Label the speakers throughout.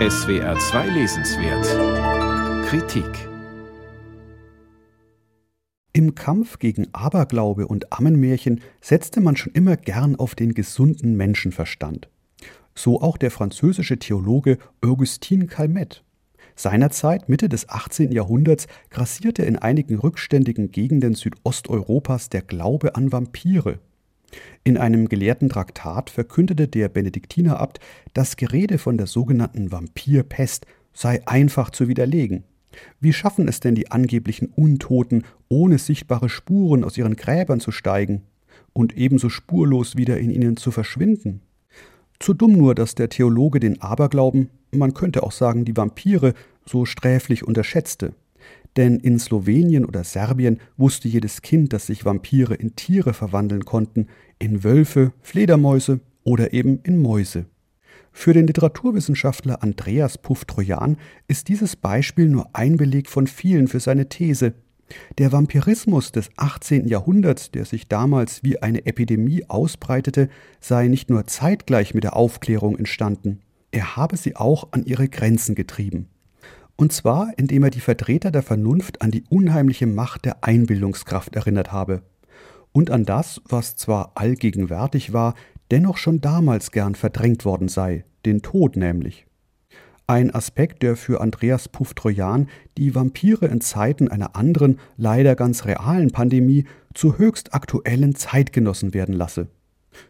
Speaker 1: SWR 2 Lesenswert Kritik
Speaker 2: Im Kampf gegen Aberglaube und Ammenmärchen setzte man schon immer gern auf den gesunden Menschenverstand. So auch der französische Theologe Augustin Calmet. Seinerzeit, Mitte des 18. Jahrhunderts, grassierte in einigen rückständigen Gegenden Südosteuropas der Glaube an Vampire. In einem gelehrten Traktat verkündete der Benediktinerabt, das Gerede von der sogenannten Vampirpest sei einfach zu widerlegen. Wie schaffen es denn die angeblichen Untoten, ohne sichtbare Spuren aus ihren Gräbern zu steigen und ebenso spurlos wieder in ihnen zu verschwinden? Zu dumm nur, dass der Theologe den Aberglauben, man könnte auch sagen die Vampire, so sträflich unterschätzte. Denn in Slowenien oder Serbien wusste jedes Kind, dass sich Vampire in Tiere verwandeln konnten, in Wölfe, Fledermäuse oder eben in Mäuse. Für den Literaturwissenschaftler Andreas Puff-Trojan ist dieses Beispiel nur ein Beleg von vielen für seine These. Der Vampirismus des 18. Jahrhunderts, der sich damals wie eine Epidemie ausbreitete, sei nicht nur zeitgleich mit der Aufklärung entstanden, er habe sie auch an ihre Grenzen getrieben. Und zwar, indem er die Vertreter der Vernunft an die unheimliche Macht der Einbildungskraft erinnert habe. Und an das, was zwar allgegenwärtig war, dennoch schon damals gern verdrängt worden sei, den Tod nämlich. Ein Aspekt, der für Andreas Puff-Trojan die Vampire in Zeiten einer anderen, leider ganz realen Pandemie zu höchst aktuellen Zeitgenossen werden lasse.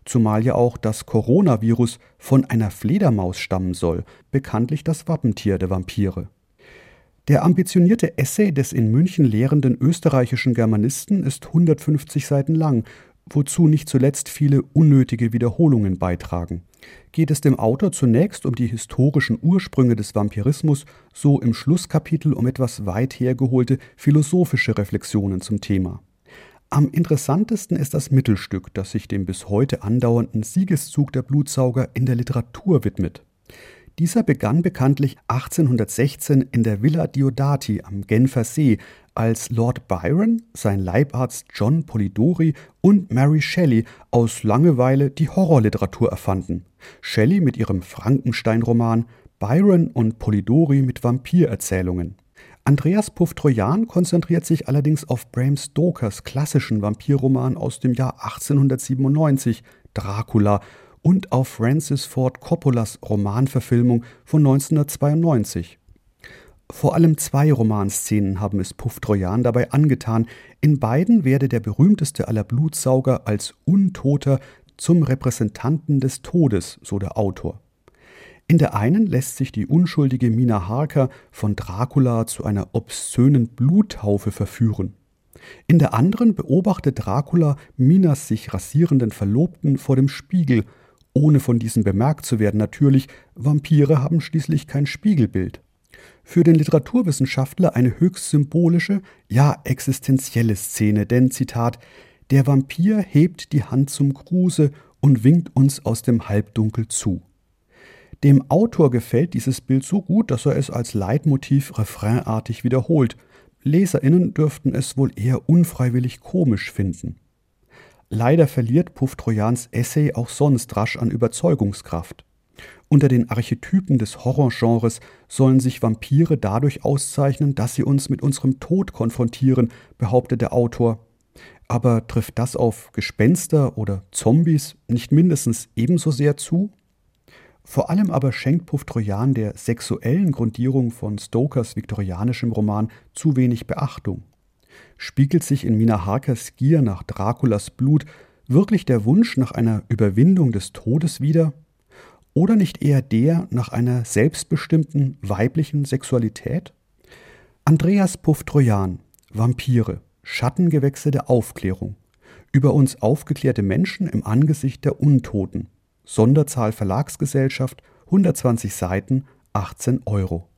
Speaker 2: Zumal ja auch das Coronavirus von einer Fledermaus stammen soll, bekanntlich das Wappentier der Vampire. Der ambitionierte Essay des in München lehrenden österreichischen Germanisten ist 150 Seiten lang, wozu nicht zuletzt viele unnötige Wiederholungen beitragen. Geht es dem Autor zunächst um die historischen Ursprünge des Vampirismus, so im Schlusskapitel um etwas weit hergeholte philosophische Reflexionen zum Thema. Am interessantesten ist das Mittelstück, das sich dem bis heute andauernden Siegeszug der Blutsauger in der Literatur widmet. Dieser begann bekanntlich 1816 in der Villa Diodati am Genfer See, als Lord Byron, sein Leibarzt John Polidori und Mary Shelley aus Langeweile die Horrorliteratur erfanden. Shelley mit ihrem Frankenstein-Roman, Byron und Polidori mit Vampirerzählungen. Andreas Puff-Trojan konzentriert sich allerdings auf Bram Stokers klassischen Vampirroman aus dem Jahr 1897, Dracula, und auf Francis Ford Coppolas Romanverfilmung von 1992. Vor allem zwei Romanszenen haben es Puff Trojan dabei angetan. In beiden werde der berühmteste aller Blutsauger als Untoter zum Repräsentanten des Todes, so der Autor. In der einen lässt sich die unschuldige Mina Harker von Dracula zu einer obszönen Bluttaufe verführen. In der anderen beobachtet Dracula Minas sich rasierenden Verlobten vor dem Spiegel ohne von diesen bemerkt zu werden natürlich, Vampire haben schließlich kein Spiegelbild. Für den Literaturwissenschaftler eine höchst symbolische, ja existenzielle Szene, denn Zitat Der Vampir hebt die Hand zum Gruße und winkt uns aus dem Halbdunkel zu. Dem Autor gefällt dieses Bild so gut, dass er es als Leitmotiv refrainartig wiederholt. Leserinnen dürften es wohl eher unfreiwillig komisch finden. Leider verliert Puff Trojans Essay auch sonst rasch an Überzeugungskraft. Unter den Archetypen des Horrorgenres sollen sich Vampire dadurch auszeichnen, dass sie uns mit unserem Tod konfrontieren, behauptet der Autor. Aber trifft das auf Gespenster oder Zombies nicht mindestens ebenso sehr zu? Vor allem aber schenkt Puff Trojan der sexuellen Grundierung von Stokers viktorianischem Roman zu wenig Beachtung. Spiegelt sich in Mina Harkers Gier nach Draculas Blut wirklich der Wunsch nach einer Überwindung des Todes wider? Oder nicht eher der nach einer selbstbestimmten weiblichen Sexualität? Andreas Puff-Trojan, Vampire, Schattengewächse der Aufklärung. Über uns aufgeklärte Menschen im Angesicht der Untoten. Sonderzahl Verlagsgesellschaft, 120 Seiten, 18 Euro.